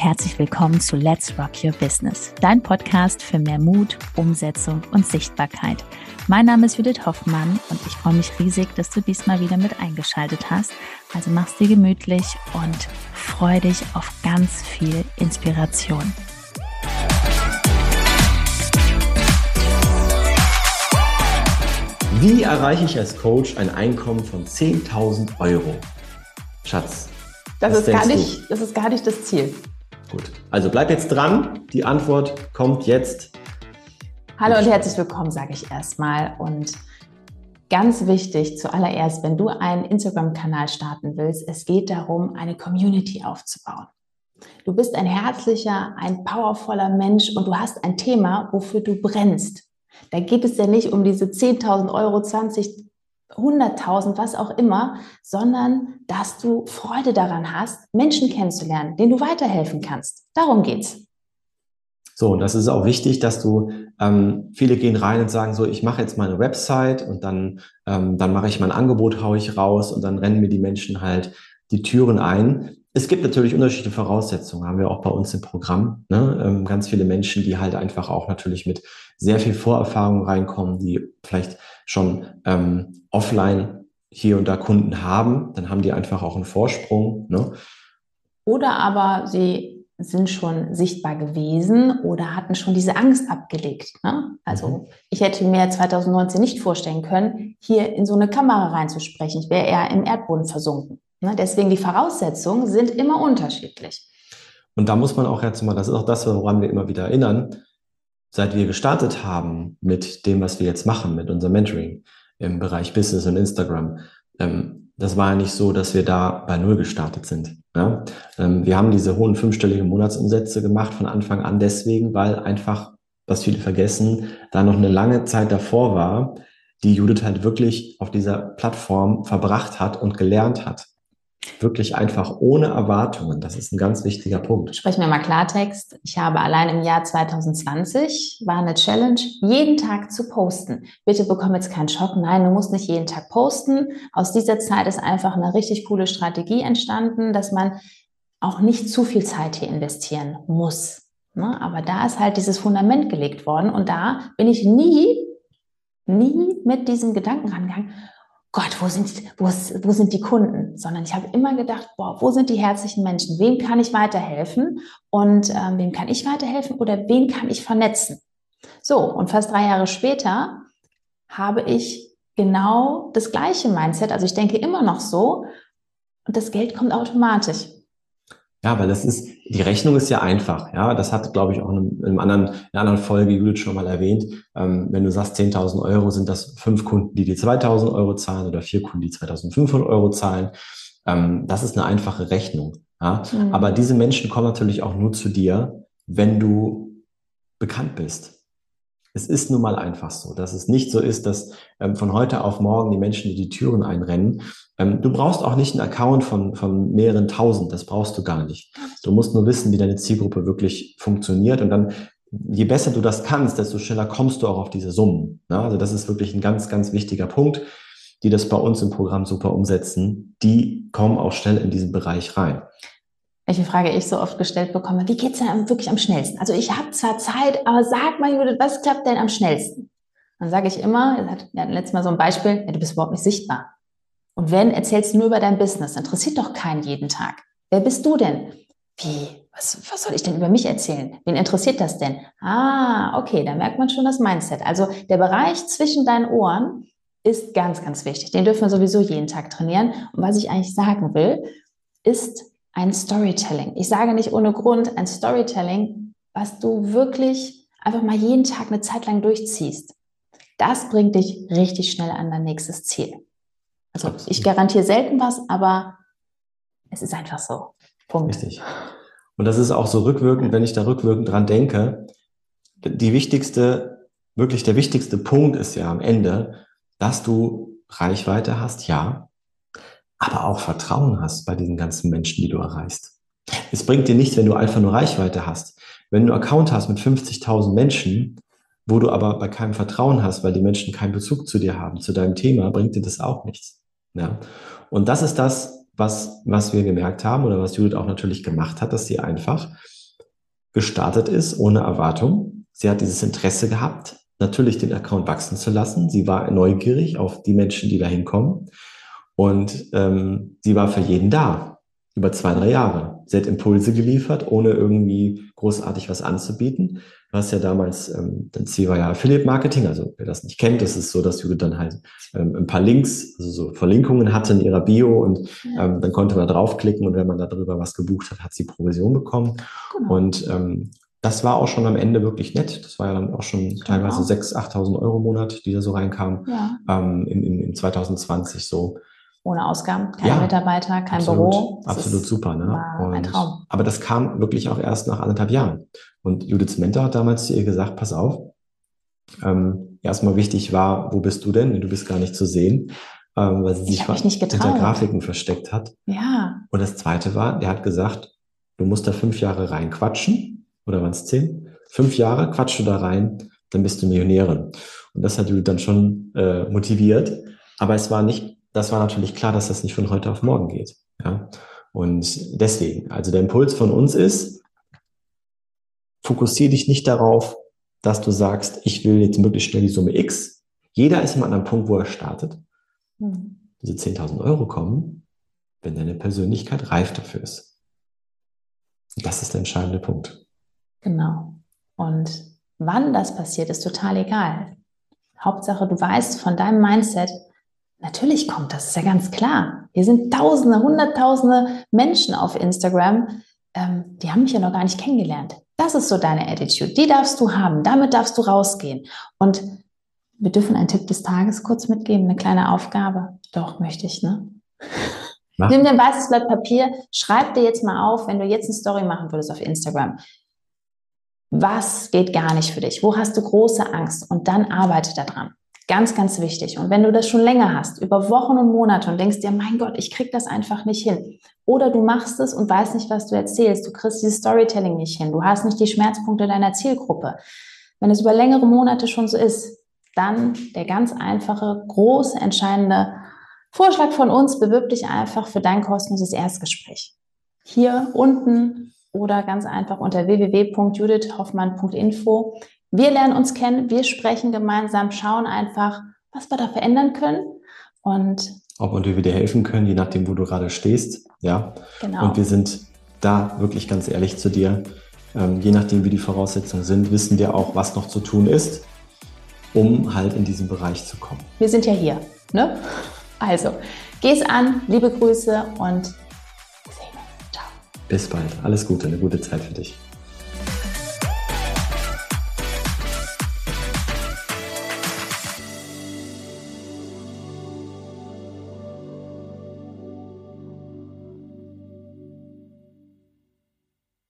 und herzlich willkommen zu Let's Rock Your Business, dein Podcast für mehr Mut, Umsetzung und Sichtbarkeit. Mein Name ist Judith Hoffmann und ich freue mich riesig, dass du diesmal wieder mit eingeschaltet hast. Also mach's dir gemütlich und freu dich auf ganz viel Inspiration. Wie erreiche ich als Coach ein Einkommen von 10.000 Euro? Schatz, das ist, gar nicht, das ist gar nicht das Ziel. Gut. Also bleib jetzt dran. Die Antwort kommt jetzt. Hallo und herzlich willkommen, sage ich erstmal. Und ganz wichtig zuallererst, wenn du einen Instagram-Kanal starten willst, es geht darum, eine Community aufzubauen. Du bist ein herzlicher, ein powervoller Mensch und du hast ein Thema, wofür du brennst. Da geht es ja nicht um diese 10.000 Euro, 20, 100.000, was auch immer, sondern dass du Freude daran hast, Menschen kennenzulernen, denen du weiterhelfen kannst. Darum geht's. So, und das ist auch wichtig, dass du, ähm, viele gehen rein und sagen so, ich mache jetzt meine Website und dann, ähm, dann mache ich mein Angebot, haue ich raus und dann rennen mir die Menschen halt die Türen ein. Es gibt natürlich unterschiedliche Voraussetzungen, haben wir auch bei uns im Programm. Ne? Ähm, ganz viele Menschen, die halt einfach auch natürlich mit sehr viel Vorerfahrung reinkommen, die vielleicht schon ähm, offline hier und da Kunden haben, dann haben die einfach auch einen Vorsprung. Ne? Oder aber sie sind schon sichtbar gewesen oder hatten schon diese Angst abgelegt. Ne? Also mhm. ich hätte mir 2019 nicht vorstellen können, hier in so eine Kamera reinzusprechen. Ich wäre eher im Erdboden versunken. Ne? Deswegen die Voraussetzungen sind immer unterschiedlich. Und da muss man auch jetzt mal, das ist auch das, woran wir immer wieder erinnern, seit wir gestartet haben mit dem, was wir jetzt machen, mit unserem Mentoring im Bereich Business und Instagram, ähm, das war ja nicht so, dass wir da bei Null gestartet sind. Ja? Ähm, wir haben diese hohen fünfstelligen Monatsumsätze gemacht von Anfang an deswegen, weil einfach, was viele vergessen, da noch eine lange Zeit davor war, die Judith halt wirklich auf dieser Plattform verbracht hat und gelernt hat. Wirklich einfach ohne Erwartungen. Das ist ein ganz wichtiger Punkt. Sprechen wir mal Klartext. Ich habe allein im Jahr 2020 war eine Challenge, jeden Tag zu posten. Bitte bekomm jetzt keinen Schock. Nein, du musst nicht jeden Tag posten. Aus dieser Zeit ist einfach eine richtig coole Strategie entstanden, dass man auch nicht zu viel Zeit hier investieren muss. Ne? Aber da ist halt dieses Fundament gelegt worden und da bin ich nie, nie mit diesem Gedanken rangegangen, Gott, wo sind, wo, wo sind die Kunden? Sondern ich habe immer gedacht, boah, wo sind die herzlichen Menschen? Wem kann ich weiterhelfen? Und ähm, wem kann ich weiterhelfen oder wen kann ich vernetzen? So, und fast drei Jahre später habe ich genau das gleiche Mindset. Also ich denke immer noch so und das Geld kommt automatisch. Ja, weil das ist, die Rechnung ist ja einfach. Ja, das hat, glaube ich, auch in, einem anderen, in einer anderen Folge Judith schon mal erwähnt. Ähm, wenn du sagst, 10.000 Euro sind das fünf Kunden, die dir 2.000 Euro zahlen oder vier Kunden, die 2.500 Euro zahlen. Ähm, das ist eine einfache Rechnung. Ja, mhm. aber diese Menschen kommen natürlich auch nur zu dir, wenn du bekannt bist. Es ist nun mal einfach so, dass es nicht so ist, dass ähm, von heute auf morgen die Menschen die, die Türen einrennen. Ähm, du brauchst auch nicht einen Account von, von mehreren tausend, das brauchst du gar nicht. Du musst nur wissen, wie deine Zielgruppe wirklich funktioniert und dann, je besser du das kannst, desto schneller kommst du auch auf diese Summen. Ne? Also das ist wirklich ein ganz, ganz wichtiger Punkt, die das bei uns im Programm super umsetzen. Die kommen auch schnell in diesen Bereich rein welche Frage ich so oft gestellt bekomme, wie geht's denn wirklich am schnellsten? Also ich habe zwar Zeit, aber sag mal, Judith, was klappt denn am schnellsten? Dann sage ich immer, wir hatten letztes Mal so ein Beispiel, ja, du bist überhaupt nicht sichtbar. Und wenn, erzählst du nur über dein Business, interessiert doch keinen jeden Tag. Wer bist du denn? Wie? Was, was soll ich denn über mich erzählen? Wen interessiert das denn? Ah, okay, da merkt man schon das Mindset. Also der Bereich zwischen deinen Ohren ist ganz, ganz wichtig. Den dürfen wir sowieso jeden Tag trainieren. Und was ich eigentlich sagen will, ist, ein Storytelling. Ich sage nicht ohne Grund ein Storytelling, was du wirklich einfach mal jeden Tag eine Zeit lang durchziehst. Das bringt dich richtig schnell an dein nächstes Ziel. Also ich garantiere selten was, aber es ist einfach so. Punkt. Richtig. Und das ist auch so rückwirkend, wenn ich da rückwirkend dran denke. Die wichtigste, wirklich der wichtigste Punkt ist ja am Ende, dass du Reichweite hast, ja, aber auch Vertrauen hast bei diesen ganzen Menschen, die du erreichst. Es bringt dir nichts, wenn du einfach nur Reichweite hast. Wenn du einen Account hast mit 50.000 Menschen, wo du aber bei keinem Vertrauen hast, weil die Menschen keinen Bezug zu dir haben, zu deinem Thema, bringt dir das auch nichts. Ja? Und das ist das, was, was wir gemerkt haben oder was Judith auch natürlich gemacht hat, dass sie einfach gestartet ist ohne Erwartung. Sie hat dieses Interesse gehabt, natürlich den Account wachsen zu lassen. Sie war neugierig auf die Menschen, die da hinkommen. Und ähm, sie war für jeden da, über zwei, drei Jahre. Sie hat Impulse geliefert, ohne irgendwie großartig was anzubieten. Du hast ja damals, ähm, dann Ziel war ja Affiliate Marketing, also wer das nicht kennt, das ist so, dass Judith dann halt ähm, ein paar Links, also so Verlinkungen hatte in ihrer Bio und ähm, dann konnte man draufklicken und wenn man darüber was gebucht hat, hat sie Provision bekommen. Genau. Und ähm, das war auch schon am Ende wirklich nett. Das war ja dann auch schon genau. teilweise 6.000, 8.000 Euro im Monat, die da so reinkamen, ja. ähm, in, in, in 2020 so. Ohne Ausgaben, keine ja, Mitarbeiter, kein absolut, Büro. Das absolut super, ne? War ein Traum. Aber das kam wirklich auch erst nach anderthalb Jahren. Und Judiths Mentor hat damals zu ihr gesagt, pass auf, ähm, erstmal wichtig war, wo bist du denn? Du bist gar nicht zu sehen, ähm, weil sie sich hinter Grafiken versteckt hat. Ja. Und das zweite war, er hat gesagt, du musst da fünf Jahre reinquatschen, oder waren es zehn? Fünf Jahre quatsch du da rein, dann bist du Millionärin. Und das hat Judith dann schon äh, motiviert. Aber es war nicht das war natürlich klar, dass das nicht von heute auf morgen geht. Ja? Und deswegen, also der Impuls von uns ist, fokussiere dich nicht darauf, dass du sagst, ich will jetzt möglichst schnell die Summe X. Jeder ist immer an einem Punkt, wo er startet. Mhm. Diese 10.000 Euro kommen, wenn deine Persönlichkeit reif dafür ist. Das ist der entscheidende Punkt. Genau. Und wann das passiert, ist total egal. Hauptsache, du weißt von deinem Mindset, Natürlich kommt das, ist ja ganz klar. Hier sind Tausende, Hunderttausende Menschen auf Instagram, ähm, die haben mich ja noch gar nicht kennengelernt. Das ist so deine Attitude. Die darfst du haben. Damit darfst du rausgehen. Und wir dürfen einen Tipp des Tages kurz mitgeben, eine kleine Aufgabe. Doch, möchte ich, ne? Mach. Nimm dir ein weißes Blatt Papier, schreib dir jetzt mal auf, wenn du jetzt eine Story machen würdest auf Instagram. Was geht gar nicht für dich? Wo hast du große Angst? Und dann arbeite daran. Ganz, ganz wichtig. Und wenn du das schon länger hast, über Wochen und Monate und denkst dir, mein Gott, ich krieg das einfach nicht hin. Oder du machst es und weißt nicht, was du erzählst. Du kriegst dieses Storytelling nicht hin. Du hast nicht die Schmerzpunkte deiner Zielgruppe. Wenn es über längere Monate schon so ist, dann der ganz einfache, große, entscheidende Vorschlag von uns, bewirb dich einfach für dein kostenloses Erstgespräch. Hier unten oder ganz einfach unter www.judithhoffmann.info wir lernen uns kennen, wir sprechen gemeinsam, schauen einfach, was wir da verändern können und ob und wie wir dir helfen können, je nachdem, wo du gerade stehst. Ja. Genau. Und wir sind da wirklich ganz ehrlich zu dir. Ähm, je nachdem, wie die Voraussetzungen sind, wissen wir auch, was noch zu tun ist, um halt in diesen Bereich zu kommen. Wir sind ja hier. Ne? Also, geh's an, liebe Grüße und wir sehen uns. Ciao. Bis bald. Alles Gute, eine gute Zeit für dich.